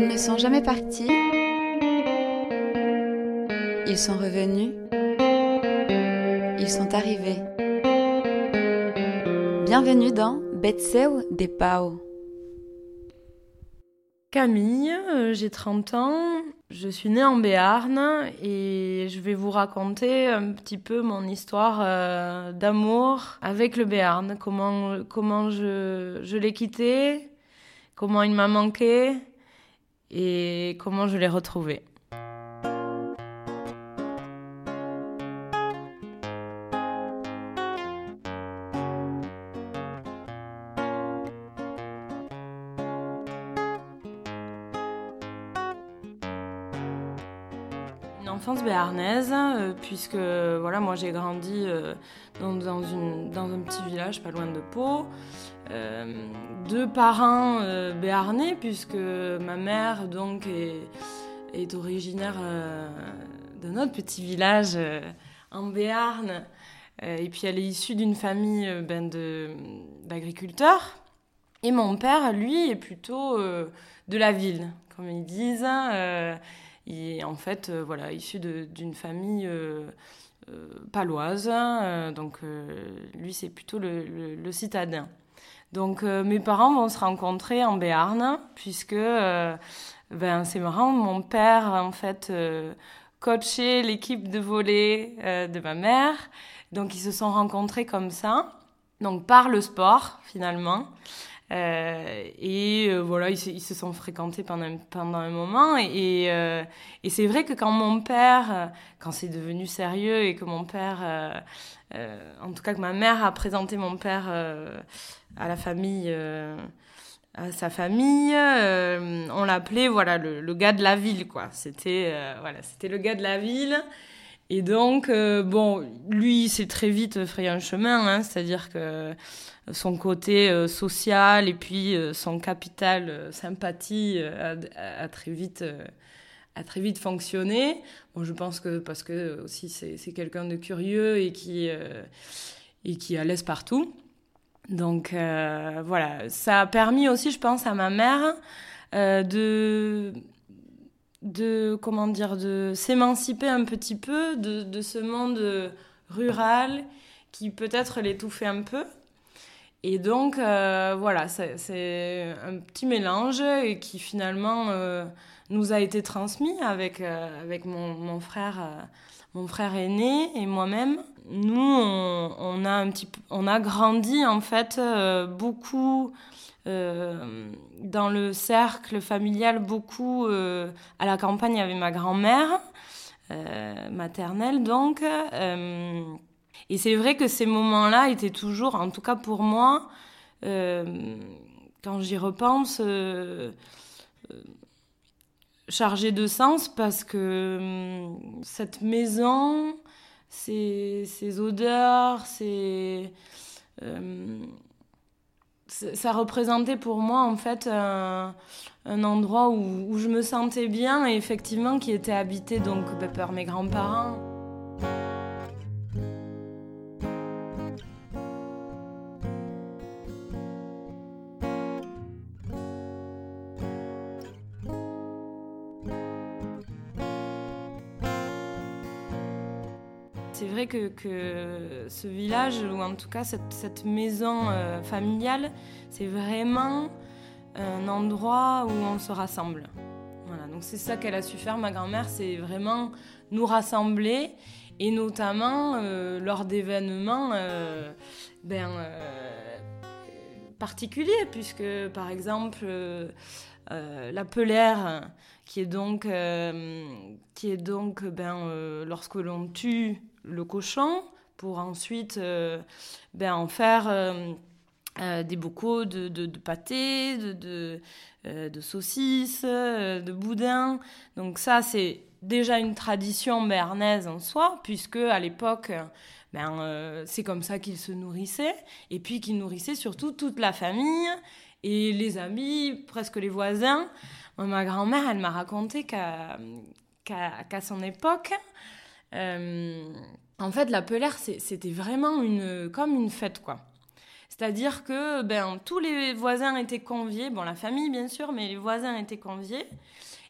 Ils ne sont jamais partis. Ils sont revenus. Ils sont arrivés. Bienvenue dans Betseu de Pau. Camille, euh, j'ai 30 ans, je suis née en Béarn et je vais vous raconter un petit peu mon histoire euh, d'amour avec le Béarn, comment, comment je, je l'ai quitté, comment il m'a manqué et comment je l'ai retrouvé. Une enfance béarnaise, euh, puisque voilà, moi j'ai grandi euh, dans, dans, une, dans un petit village pas loin de Pau. Euh, deux parents euh, béarnais, puisque ma mère donc est, originaire euh, d'un autre petit village en Béarn. Et puis elle est issue d'une famille ben, d'agriculteurs. Et mon père, lui, est plutôt de la ville, comme ils disent. Euh, il est en fait voilà, issu d'une famille paloise. Euh, donc lui, c'est plutôt le citadin. Donc euh, mes parents vont se rencontrer en Béarn, puisque euh, ben, c'est marrant, mon père en fait euh, coachait l'équipe de volley de ma mère. Donc ils se sont rencontrés comme ça, donc par le sport finalement. Et voilà, ils se, sont fréquentés pendant, un- pendant un moment. Et, et, c'est vrai que quand mon père, quand c'est devenu sérieux et que mon père, en tout cas que ma mère a présenté mon père euh, à la famille, euh, à sa famille, euh, on l'appelait voilà le, gars de la ville quoi. C'était euh, voilà, c'était le gars de la ville. Et donc euh, bon, lui s'est très vite frayé un chemin, hein, c'est-à-dire que son côté euh, social et puis euh, son capital euh, sympathie euh, a, très vite euh, a très vite fonctionné. Bon, je pense que parce que aussi c'est quelqu'un de curieux et qui euh, et qui à l'aise partout. Donc euh, voilà, ça a permis aussi, je pense, à ma mère euh, de de comment dire de s'émanciper un petit peu de ce monde rural qui peut-être l'étouffait un peu. Et donc euh, voilà, c'est un petit mélange qui finalement euh, nous a été transmis avec euh, avec mon, frère mon frère aîné et moi-même. Nous on, a un petit on a grandi en fait beaucoup dans le cercle familial beaucoup à la campagne avec ma grand-mère maternelle donc et c'est vrai que ces moments-là étaient toujours en tout cas pour moi euh, quand j'y repense euh, euh, chargés de sens parce que hum, cette maison ces, ces odeurs ça représentait pour moi en fait un, endroit où, où je me sentais bien et effectivement qui était habité donc bah, par mes grands-parents. C'est vrai que, ce village, ou en tout cas cette, maison euh, familiale, c'est vraiment un endroit où on se rassemble. Voilà, donc c'est ça qu'elle a su faire, ma grand-mère, c'est vraiment nous rassembler, et notamment euh, lors d'événements euh, ben, particuliers, puisque par exemple la pelaire, qui est donc, qui est donc ben, lorsque l'on tue le cochon pour ensuite euh, ben, en faire euh, euh, des bocaux de, de, de pâté, de, de, de saucisses, de boudin. Donc ça, c'est déjà une tradition béarnaise en soi, puisque à l'époque, ben, c'est comme ça qu'ils se nourrissaient, et puis qu'ils nourrissaient surtout toute la famille et les amis, presque les voisins. Ma grand-mère, elle m'a raconté qu'à son époque, en fait, la pelaire, c'était vraiment une, comme une fête, quoi. C'est-à-dire que ben, tous les voisins étaient conviés, bon la famille bien sûr, mais les voisins étaient conviés.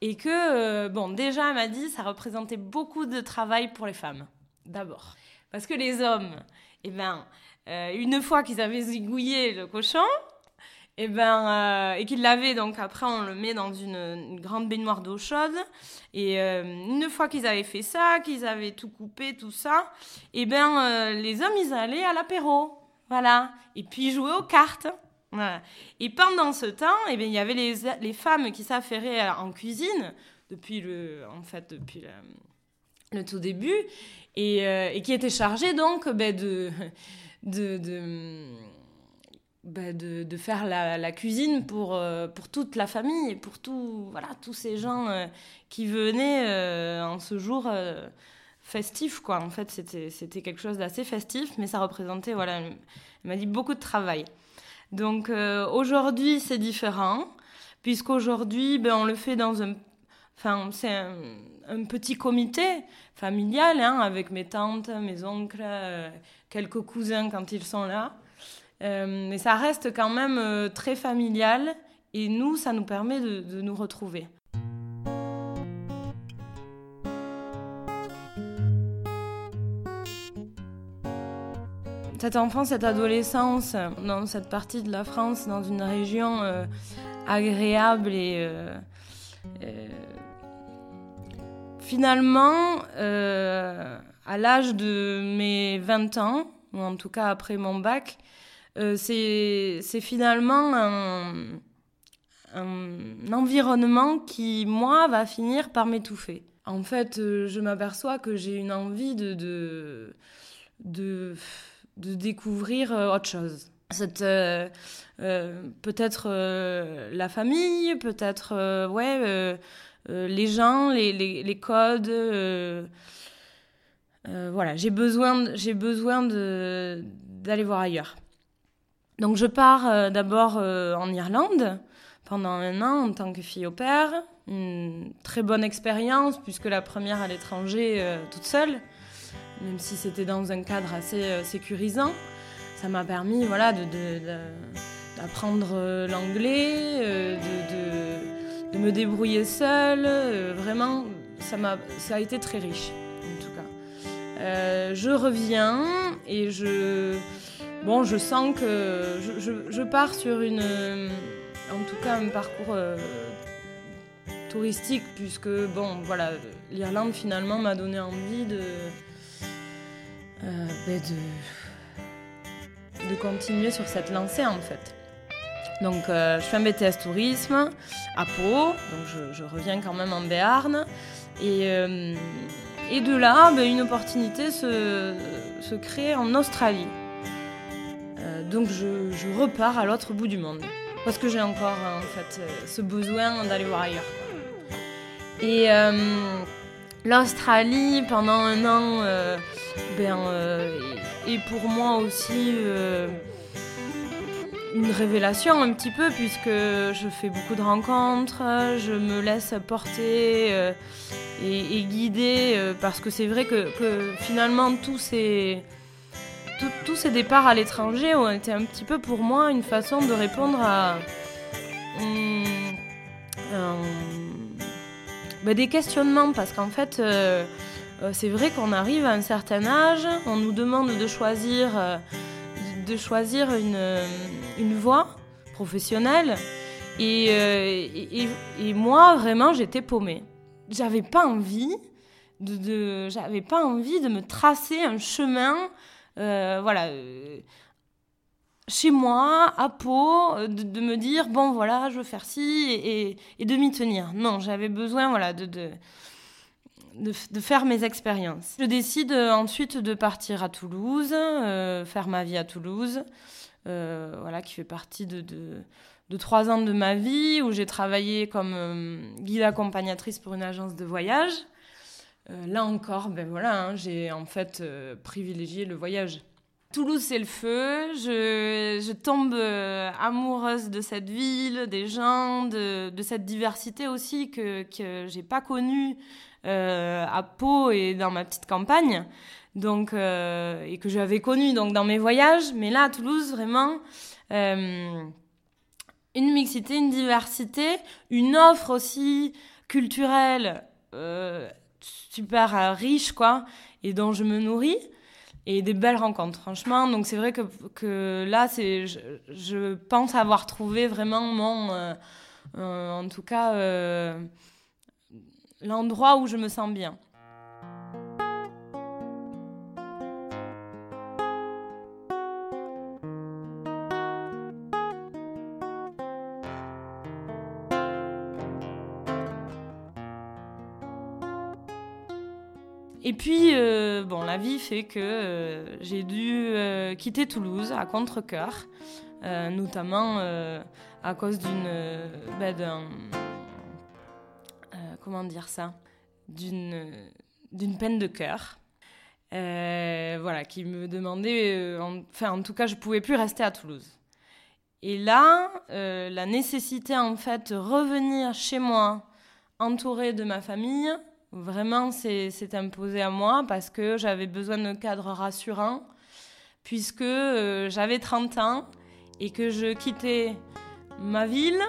Et que, euh, bon, déjà, elle m'a dit, ça représentait beaucoup de travail pour les femmes, d'abord. Parce que les hommes, eh ben, euh, une fois qu'ils avaient zigouillé le cochon, et, eh ben, euh, et qu'ils l'avaient, donc après on le met dans une, grande baignoire d'eau chaude. Et euh, une fois qu'ils avaient fait ça, qu'ils avaient tout coupé, tout ça, et eh ben les hommes ils allaient à l'apéro. Voilà. Et puis jouer aux cartes. Et pendant ce temps, et ben, il y avait les, les femmes qui s'affairaient en cuisine depuis le, en fait, depuis le, tout début et, et, qui étaient chargées donc ben, de, de, bah, de, faire la, cuisine pour, euh, pour toute la famille, pour tout, voilà, tous ces gens euh, qui venaient euh, en ce jour festif. Quoi. En fait, c'était quelque chose d'assez festif, mais ça représentait, voilà, m'a dit, beaucoup de travail. Donc aujourd'hui, c'est différent, puisqu'aujourd'hui, ben, on le fait dans un... Enfin, c'est un, un, petit comité familial, hein, avec mes tantes, mes oncles, quelques cousins quand ils sont là. Euh, mais ça reste quand même euh, très familial et nous, ça nous permet de, nous retrouver. Cette enfance, cette adolescence, dans cette partie de la France, dans une région euh, agréable et finalement, à l'âge de mes 20 ans, ou en tout cas après mon bac, euh, c'est finalement un, environnement qui, moi, va finir par m'étouffer. En fait, euh, je m'aperçois que j'ai une envie de, de, de, découvrir euh, autre chose. Cette, peut-être la famille, peut-être ouais, les gens, les, les, les codes. voilà, j'ai besoin, j'ai besoin d'aller voir ailleurs. Donc je pars euh, d'abord euh, en Irlande pendant un an en tant que fille au père. Une très bonne expérience puisque la première à l'étranger euh, toute seule, même si c'était dans un cadre assez sécurisant. Ça m'a permis voilà, d'apprendre l'anglais, de, de, me débrouiller seule. vraiment, ça, a, ça a été très riche en tout cas. je reviens et je bon, je sens que je, pars sur une, en tout cas un parcours euh, touristique, puisque bon, voilà, l'Irlande finalement m'a donné envie de, euh, ben de, continuer sur cette lancée en fait. Donc euh, je fais un BTS tourisme à Pau, donc je, reviens quand même en Béarn. Et, et de là, ben, une opportunité se, se crée en Australie. Euh, donc je, repars à l'autre bout du monde. Parce que j'ai encore en fait euh, ce besoin d'aller voir ailleurs. Et euh, l'Australie pendant un an, ben, est pour moi aussi une révélation un petit peu puisque je fais beaucoup de rencontres, je me laisse porter et, guider parce que c'est vrai que, finalement tous ces tous ces départs à l'étranger ont été un petit peu pour moi une façon de répondre à hum, bah, des questionnements parce qu'en fait euh, euh, c'est vrai qu'on arrive à un certain âge, on nous demande de choisir, euh, de choisir une, voie professionnelle et, moi vraiment j'étais paumée. J'avais pas envie de j'avais pas envie de me tracer un chemin euh, voilà, euh, chez moi, à Pau, euh, de, me dire bon voilà, je veux faire ci et, et, de m'y tenir. Non, j'avais besoin voilà de, de de, faire mes expériences. Je décide ensuite de partir à Toulouse, faire ma vie à Toulouse, voilà, qui fait partie de, de, trois ans de ma vie où j'ai travaillé comme guide accompagnatrice pour une agence de voyage. Euh, là encore, ben voilà, hein, j'ai en fait euh, privilégié le voyage. Toulouse, c'est le feu. Je, tombe euh, amoureuse de cette ville, des gens, de, cette diversité aussi que, que j'ai pas connue à Pau et dans ma petite campagne. Donc, et que j'avais connue donc, dans mes voyages. Mais là, à Toulouse, vraiment, une mixité, une diversité, une offre aussi culturelle super riche, quoi, et dont je me nourris et des belles rencontres, franchement. Donc c'est vrai que, que là, c'est, je, pense avoir trouvé vraiment mon, euh, euh, en tout cas, euh, l'endroit où je me sens bien. Et puis, euh, bon, la vie fait que euh, j'ai dû euh, quitter Toulouse à contre-coeur, notamment à cause d'une. Bah, comment dire ça? D'une peine de cœur. voilà, qui me demandait. enfin, en tout cas, je pouvais plus rester à Toulouse. Et là, la nécessité, en fait, de revenir chez moi, entourée de ma famille, Vraiment, c'est imposé à moi parce que j'avais besoin d'un cadre rassurant, puisque euh, j'avais 30 ans et que je quittais ma ville,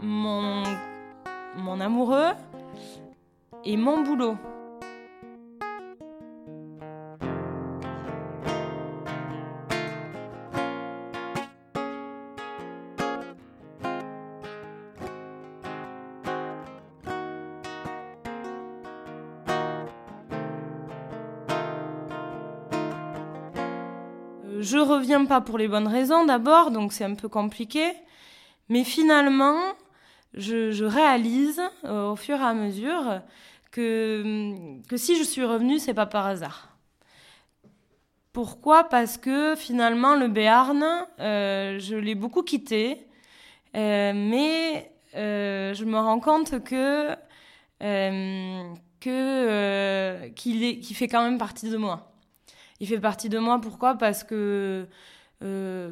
mon, mon amoureux et mon boulot. Je reviens pas pour les bonnes raisons d'abord, donc c'est un peu compliqué. Mais finalement, je, réalise euh, au fur et à mesure que, si je suis revenue, c'est pas par hasard. Pourquoi? Parce que finalement, le Béarn, euh, je l'ai beaucoup quitté, euh, mais je me rends compte que que qu'il fait quand même partie de moi il fait partie de moi. Pourquoi? Parce que euh,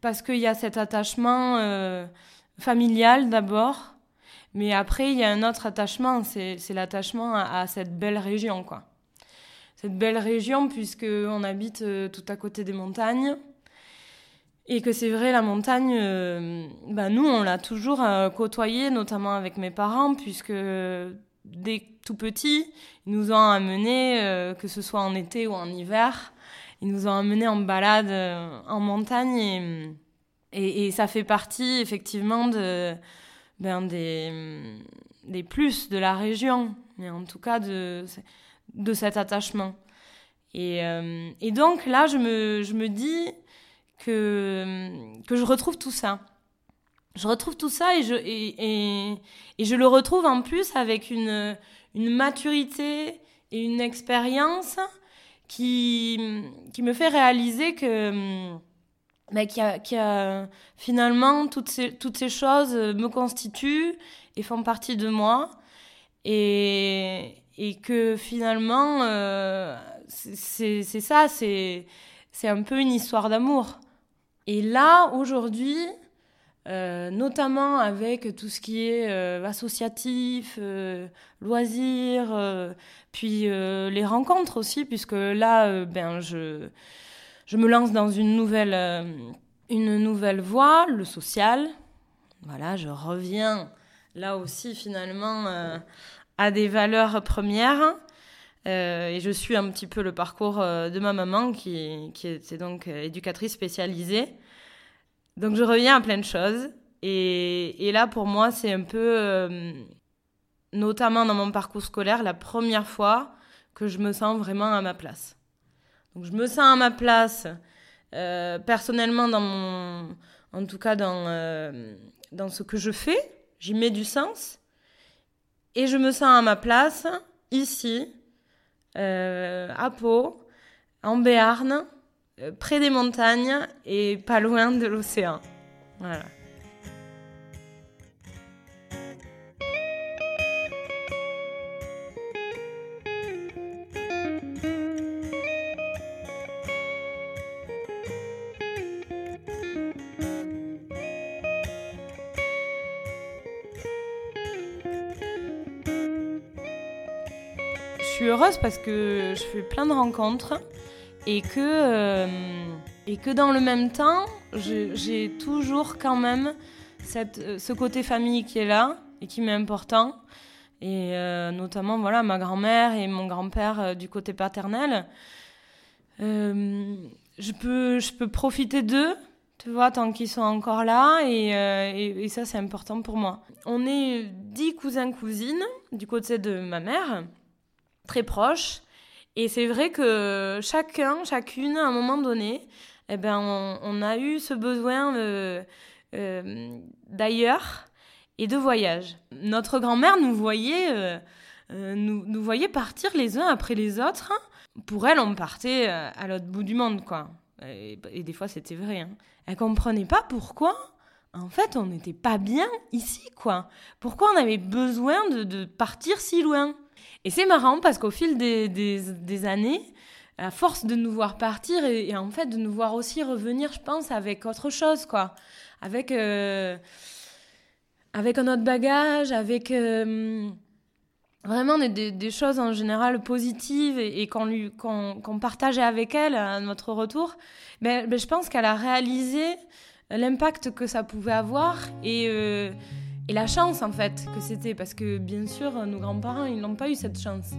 parce qu'il y a cet attachement euh, familial d'abord, mais après il y a un autre attachement, c'est l'attachement à, cette belle région, quoi. Cette belle région puisque on habite euh, tout à côté des montagnes. Et que c'est vrai, la montagne, bah nous, on l'a toujours côtoyée, notamment avec mes parents, puisque dès tout petits, ils nous ont amenés, euh, que ce soit en été ou en hiver, ils nous ont amenés en balade euh, en montagne et, ça fait partie effectivement ben, des, des plus de la région, mais en tout cas de, de cet attachement. Et, euh, et donc là, je me, je me dis que, que je retrouve tout ça je retrouve tout ça et je, le retrouve en plus avec une, maturité et une expérience qui, me fait réaliser que bah, finalement toutes ces, choses me constituent et font partie de moi et, et que finalement euh, c'est ça, c'est un peu une histoire d'amour. Et là, aujourd'hui, euh, notamment avec tout ce qui est euh, associatif, euh, loisirs, puis les rencontres aussi, puisque là, ben, je, je me lance dans une nouvelle, une nouvelle voie, le social. Voilà, je reviens là aussi finalement à des valeurs premières. et je suis un petit peu le parcours de ma maman qui, qui était donc éducatrice spécialisée. Donc je reviens à plein de choses. Et, là, pour moi, c'est un peu, euh, notamment dans mon parcours scolaire, la première fois que je me sens vraiment à ma place. Donc je me sens à ma place euh, personnellement dans mon, en tout cas dans, euh, dans ce que je fais. J'y mets du sens. Et je me sens à ma place ici, à Pau, en Béarn, euh, près des montagnes et pas loin de l'océan. Je suis heureuse parce que je fais plein de rencontres et que, euh, et que dans le même temps, j'ai toujours quand même cette, euh, ce côté famille qui est là et qui m'est important. Et euh, notamment, voilà, ma grand-mère et mon grand-père du côté paternel. je, peux, je peux profiter d'eux, tu vois, tant qu'ils sont encore là. Et, et, et ça, c'est important pour moi. On est dix cousins-cousines du côté de ma mère, très proches. Et c'est vrai que chacun, chacune, à un moment donné, eh ben, on, a eu ce besoin euh, d'ailleurs et de voyage. Notre grand-mère nous voyait, euh, euh, nous, nous, voyait partir les uns après les autres. Pour elle, on partait à l'autre bout du monde, quoi. Et, des fois, c'était vrai. Hein. Elle comprenait pas pourquoi. En fait, on n'était pas bien ici, quoi. Pourquoi on avait besoin de, de partir si loin? Et c'est marrant parce qu'au fil des, des, années, à force de nous voir partir et, en fait de nous voir aussi revenir, je pense, avec autre chose, quoi. Avec, euh, avec un autre bagage, avec euh, vraiment des, choses en général positives et, qu'on partageait avec elle à notre retour, ben, ben je pense qu'elle a réalisé l'impact que ça pouvait avoir et. Euh, et la chance en fait que c'était, parce que bien sûr, nos grands-parents, ils n'ont pas eu cette chance.